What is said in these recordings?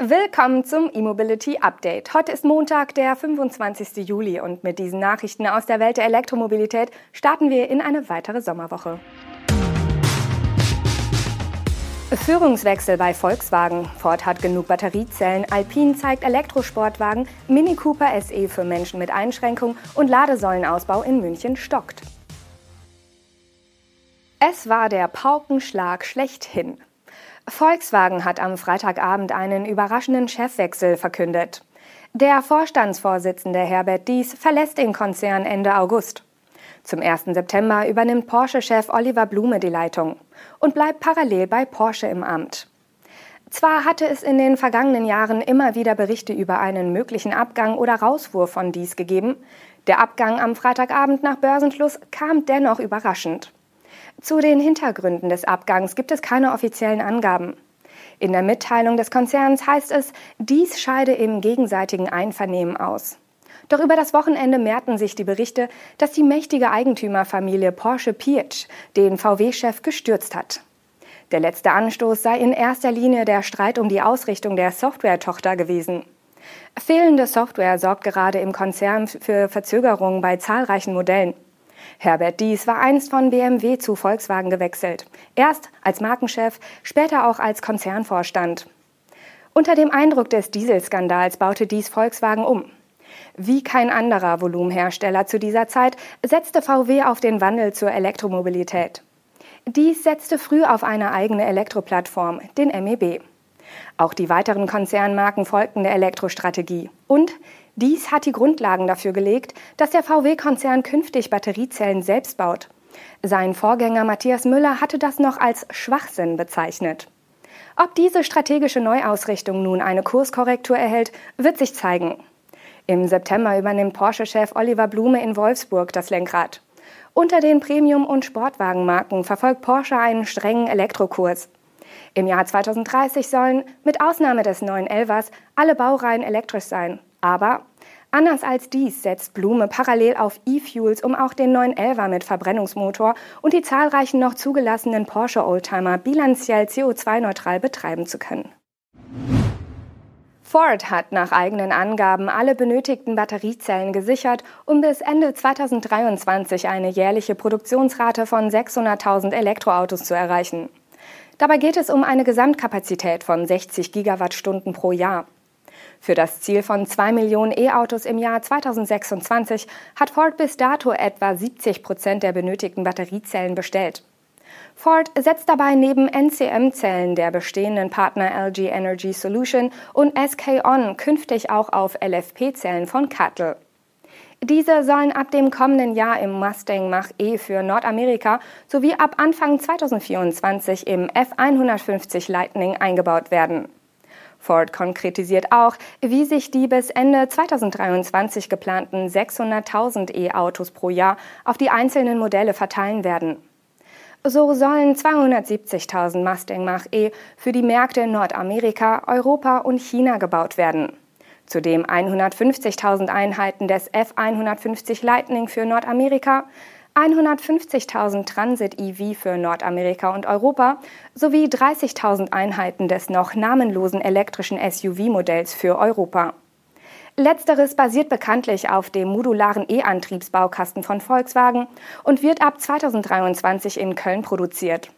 Willkommen zum E-Mobility Update. Heute ist Montag, der 25. Juli und mit diesen Nachrichten aus der Welt der Elektromobilität starten wir in eine weitere Sommerwoche. Führungswechsel bei Volkswagen. Ford hat genug Batteriezellen. Alpine zeigt Elektrosportwagen. Mini Cooper SE für Menschen mit Einschränkung und Ladesäulenausbau in München stockt. Es war der Paukenschlag schlechthin. Volkswagen hat am Freitagabend einen überraschenden Chefwechsel verkündet. Der Vorstandsvorsitzende Herbert Dies verlässt den Konzern Ende August. Zum 1. September übernimmt Porsche-Chef Oliver Blume die Leitung und bleibt parallel bei Porsche im Amt. Zwar hatte es in den vergangenen Jahren immer wieder Berichte über einen möglichen Abgang oder Rauswurf von dies gegeben, der Abgang am Freitagabend nach Börsenschluss kam dennoch überraschend. Zu den Hintergründen des Abgangs gibt es keine offiziellen Angaben. In der Mitteilung des Konzerns heißt es, dies scheide im gegenseitigen Einvernehmen aus. Doch über das Wochenende mehrten sich die Berichte, dass die mächtige Eigentümerfamilie Porsche Pietsch den VW-Chef gestürzt hat. Der letzte Anstoß sei in erster Linie der Streit um die Ausrichtung der Software-Tochter gewesen. Fehlende Software sorgt gerade im Konzern für Verzögerungen bei zahlreichen Modellen. Herbert Dies war einst von BMW zu Volkswagen gewechselt. Erst als Markenchef, später auch als Konzernvorstand. Unter dem Eindruck des Dieselskandals baute Dies Volkswagen um. Wie kein anderer Volumenhersteller zu dieser Zeit setzte VW auf den Wandel zur Elektromobilität. Dies setzte früh auf eine eigene Elektroplattform, den MEB. Auch die weiteren Konzernmarken folgten der Elektrostrategie. Und dies hat die Grundlagen dafür gelegt, dass der VW-Konzern künftig Batteriezellen selbst baut. Sein Vorgänger Matthias Müller hatte das noch als Schwachsinn bezeichnet. Ob diese strategische Neuausrichtung nun eine Kurskorrektur erhält, wird sich zeigen. Im September übernimmt Porsche-Chef Oliver Blume in Wolfsburg das Lenkrad. Unter den Premium- und Sportwagenmarken verfolgt Porsche einen strengen Elektrokurs. Im Jahr 2030 sollen, mit Ausnahme des neuen Elvers, alle Baureihen elektrisch sein. Aber anders als dies setzt Blume parallel auf E-Fuels, um auch den neuen Elva mit Verbrennungsmotor und die zahlreichen noch zugelassenen Porsche Oldtimer bilanziell CO2-neutral betreiben zu können. Ford hat nach eigenen Angaben alle benötigten Batteriezellen gesichert, um bis Ende 2023 eine jährliche Produktionsrate von 600.000 Elektroautos zu erreichen. Dabei geht es um eine Gesamtkapazität von 60 Gigawattstunden pro Jahr. Für das Ziel von 2 Millionen E-Autos im Jahr 2026 hat Ford bis dato etwa 70 Prozent der benötigten Batteriezellen bestellt. Ford setzt dabei neben NCM-Zellen der bestehenden Partner LG Energy Solution und SK On künftig auch auf LFP-Zellen von Cattle. Diese sollen ab dem kommenden Jahr im Mustang Mach-E für Nordamerika sowie ab Anfang 2024 im F150 Lightning eingebaut werden. Ford konkretisiert auch, wie sich die bis Ende 2023 geplanten 600.000 E-Autos pro Jahr auf die einzelnen Modelle verteilen werden. So sollen 270.000 Mustang Mach-E für die Märkte in Nordamerika, Europa und China gebaut werden. Zudem 150.000 Einheiten des F150 Lightning für Nordamerika, 150.000 Transit EV für Nordamerika und Europa sowie 30.000 Einheiten des noch namenlosen elektrischen SUV-Modells für Europa. Letzteres basiert bekanntlich auf dem modularen E-Antriebsbaukasten von Volkswagen und wird ab 2023 in Köln produziert.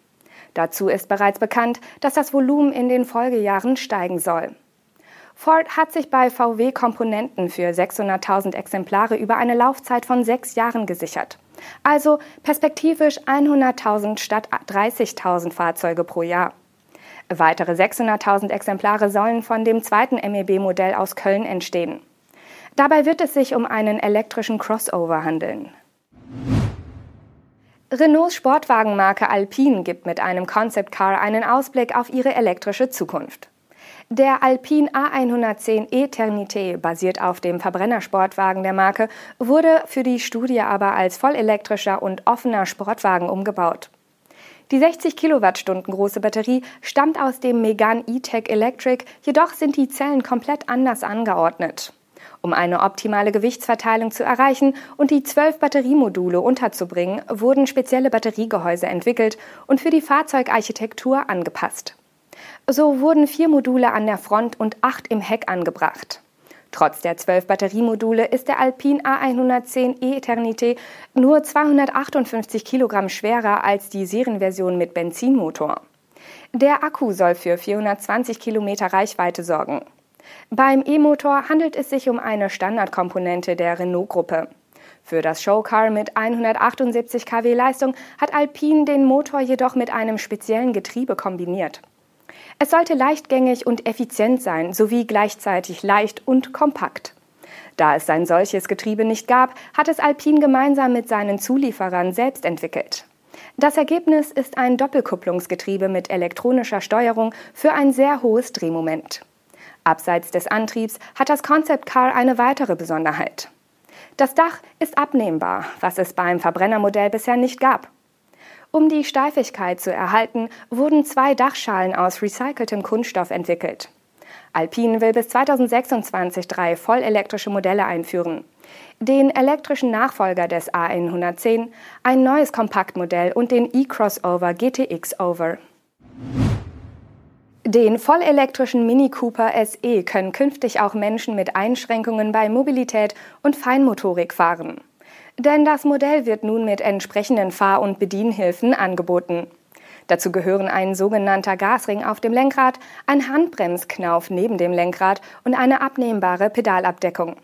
Dazu ist bereits bekannt, dass das Volumen in den Folgejahren steigen soll. Ford hat sich bei VW Komponenten für 600.000 Exemplare über eine Laufzeit von sechs Jahren gesichert. Also perspektivisch 100.000 statt 30.000 Fahrzeuge pro Jahr. Weitere 600.000 Exemplare sollen von dem zweiten MEB-Modell aus Köln entstehen. Dabei wird es sich um einen elektrischen Crossover handeln. Renaults Sportwagenmarke Alpine gibt mit einem Concept Car einen Ausblick auf ihre elektrische Zukunft. Der Alpine A110 Eternité basiert auf dem Verbrennersportwagen der Marke, wurde für die Studie aber als vollelektrischer und offener Sportwagen umgebaut. Die 60 Kilowattstunden große Batterie stammt aus dem Megane E-Tech Electric, jedoch sind die Zellen komplett anders angeordnet. Um eine optimale Gewichtsverteilung zu erreichen und die zwölf Batteriemodule unterzubringen, wurden spezielle Batteriegehäuse entwickelt und für die Fahrzeugarchitektur angepasst. So wurden vier Module an der Front und acht im Heck angebracht. Trotz der zwölf Batteriemodule ist der Alpine A110 e-Eternité nur 258 Kilogramm schwerer als die Serienversion mit Benzinmotor. Der Akku soll für 420 Kilometer Reichweite sorgen. Beim E-Motor handelt es sich um eine Standardkomponente der Renault-Gruppe. Für das Showcar mit 178 kW Leistung hat Alpine den Motor jedoch mit einem speziellen Getriebe kombiniert. Es sollte leichtgängig und effizient sein, sowie gleichzeitig leicht und kompakt. Da es ein solches Getriebe nicht gab, hat es Alpine gemeinsam mit seinen Zulieferern selbst entwickelt. Das Ergebnis ist ein Doppelkupplungsgetriebe mit elektronischer Steuerung für ein sehr hohes Drehmoment. Abseits des Antriebs hat das Concept Car eine weitere Besonderheit. Das Dach ist abnehmbar, was es beim Verbrennermodell bisher nicht gab. Um die Steifigkeit zu erhalten, wurden zwei Dachschalen aus recyceltem Kunststoff entwickelt. Alpine will bis 2026 drei vollelektrische Modelle einführen. Den elektrischen Nachfolger des A110, ein neues Kompaktmodell und den e-Crossover GTX Over. Den vollelektrischen Mini Cooper SE können künftig auch Menschen mit Einschränkungen bei Mobilität und Feinmotorik fahren. Denn das Modell wird nun mit entsprechenden Fahr- und Bedienhilfen angeboten. Dazu gehören ein sogenannter Gasring auf dem Lenkrad, ein Handbremsknauf neben dem Lenkrad und eine abnehmbare Pedalabdeckung.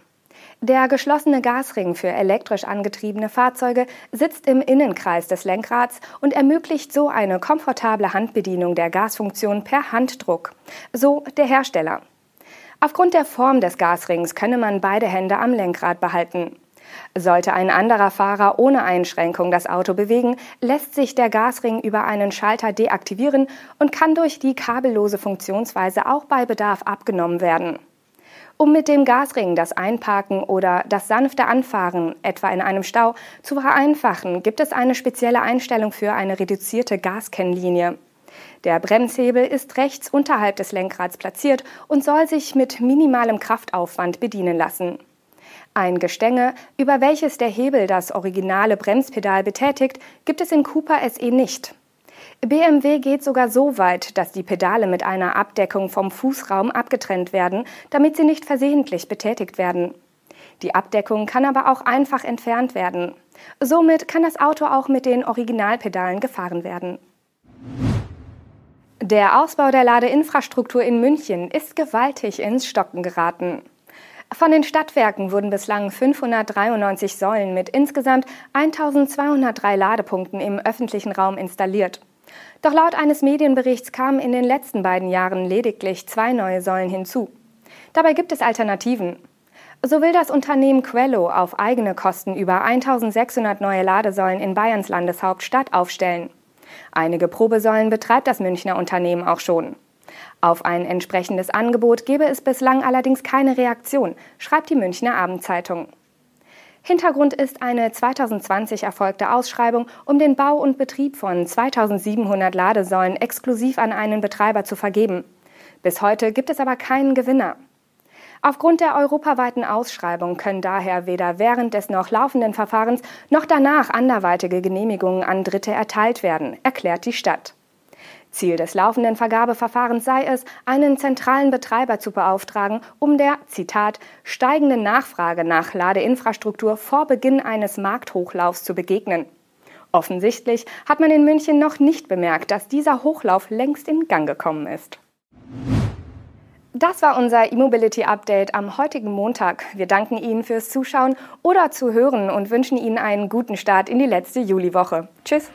Der geschlossene Gasring für elektrisch angetriebene Fahrzeuge sitzt im Innenkreis des Lenkrads und ermöglicht so eine komfortable Handbedienung der Gasfunktion per Handdruck. So der Hersteller. Aufgrund der Form des Gasrings könne man beide Hände am Lenkrad behalten. Sollte ein anderer Fahrer ohne Einschränkung das Auto bewegen, lässt sich der Gasring über einen Schalter deaktivieren und kann durch die kabellose Funktionsweise auch bei Bedarf abgenommen werden. Um mit dem Gasring das Einparken oder das sanfte Anfahren, etwa in einem Stau, zu vereinfachen, gibt es eine spezielle Einstellung für eine reduzierte Gaskennlinie. Der Bremshebel ist rechts unterhalb des Lenkrads platziert und soll sich mit minimalem Kraftaufwand bedienen lassen. Ein Gestänge, über welches der Hebel das originale Bremspedal betätigt, gibt es im Cooper SE nicht. BMW geht sogar so weit, dass die Pedale mit einer Abdeckung vom Fußraum abgetrennt werden, damit sie nicht versehentlich betätigt werden. Die Abdeckung kann aber auch einfach entfernt werden. Somit kann das Auto auch mit den Originalpedalen gefahren werden. Der Ausbau der Ladeinfrastruktur in München ist gewaltig ins Stocken geraten. Von den Stadtwerken wurden bislang 593 Säulen mit insgesamt 1203 Ladepunkten im öffentlichen Raum installiert. Doch laut eines Medienberichts kamen in den letzten beiden Jahren lediglich zwei neue Säulen hinzu. Dabei gibt es Alternativen. So will das Unternehmen Quello auf eigene Kosten über 1600 neue Ladesäulen in Bayerns Landeshauptstadt aufstellen. Einige Probesäulen betreibt das Münchner Unternehmen auch schon. Auf ein entsprechendes Angebot gebe es bislang allerdings keine Reaktion, schreibt die Münchner Abendzeitung. Hintergrund ist eine 2020 erfolgte Ausschreibung, um den Bau und Betrieb von 2700 Ladesäulen exklusiv an einen Betreiber zu vergeben. Bis heute gibt es aber keinen Gewinner. Aufgrund der europaweiten Ausschreibung können daher weder während des noch laufenden Verfahrens noch danach anderweitige Genehmigungen an Dritte erteilt werden, erklärt die Stadt. Ziel des laufenden Vergabeverfahrens sei es, einen zentralen Betreiber zu beauftragen, um der, Zitat, steigenden Nachfrage nach Ladeinfrastruktur vor Beginn eines Markthochlaufs zu begegnen. Offensichtlich hat man in München noch nicht bemerkt, dass dieser Hochlauf längst in Gang gekommen ist. Das war unser E-Mobility Update am heutigen Montag. Wir danken Ihnen fürs Zuschauen oder Zuhören und wünschen Ihnen einen guten Start in die letzte Juliwoche. Tschüss!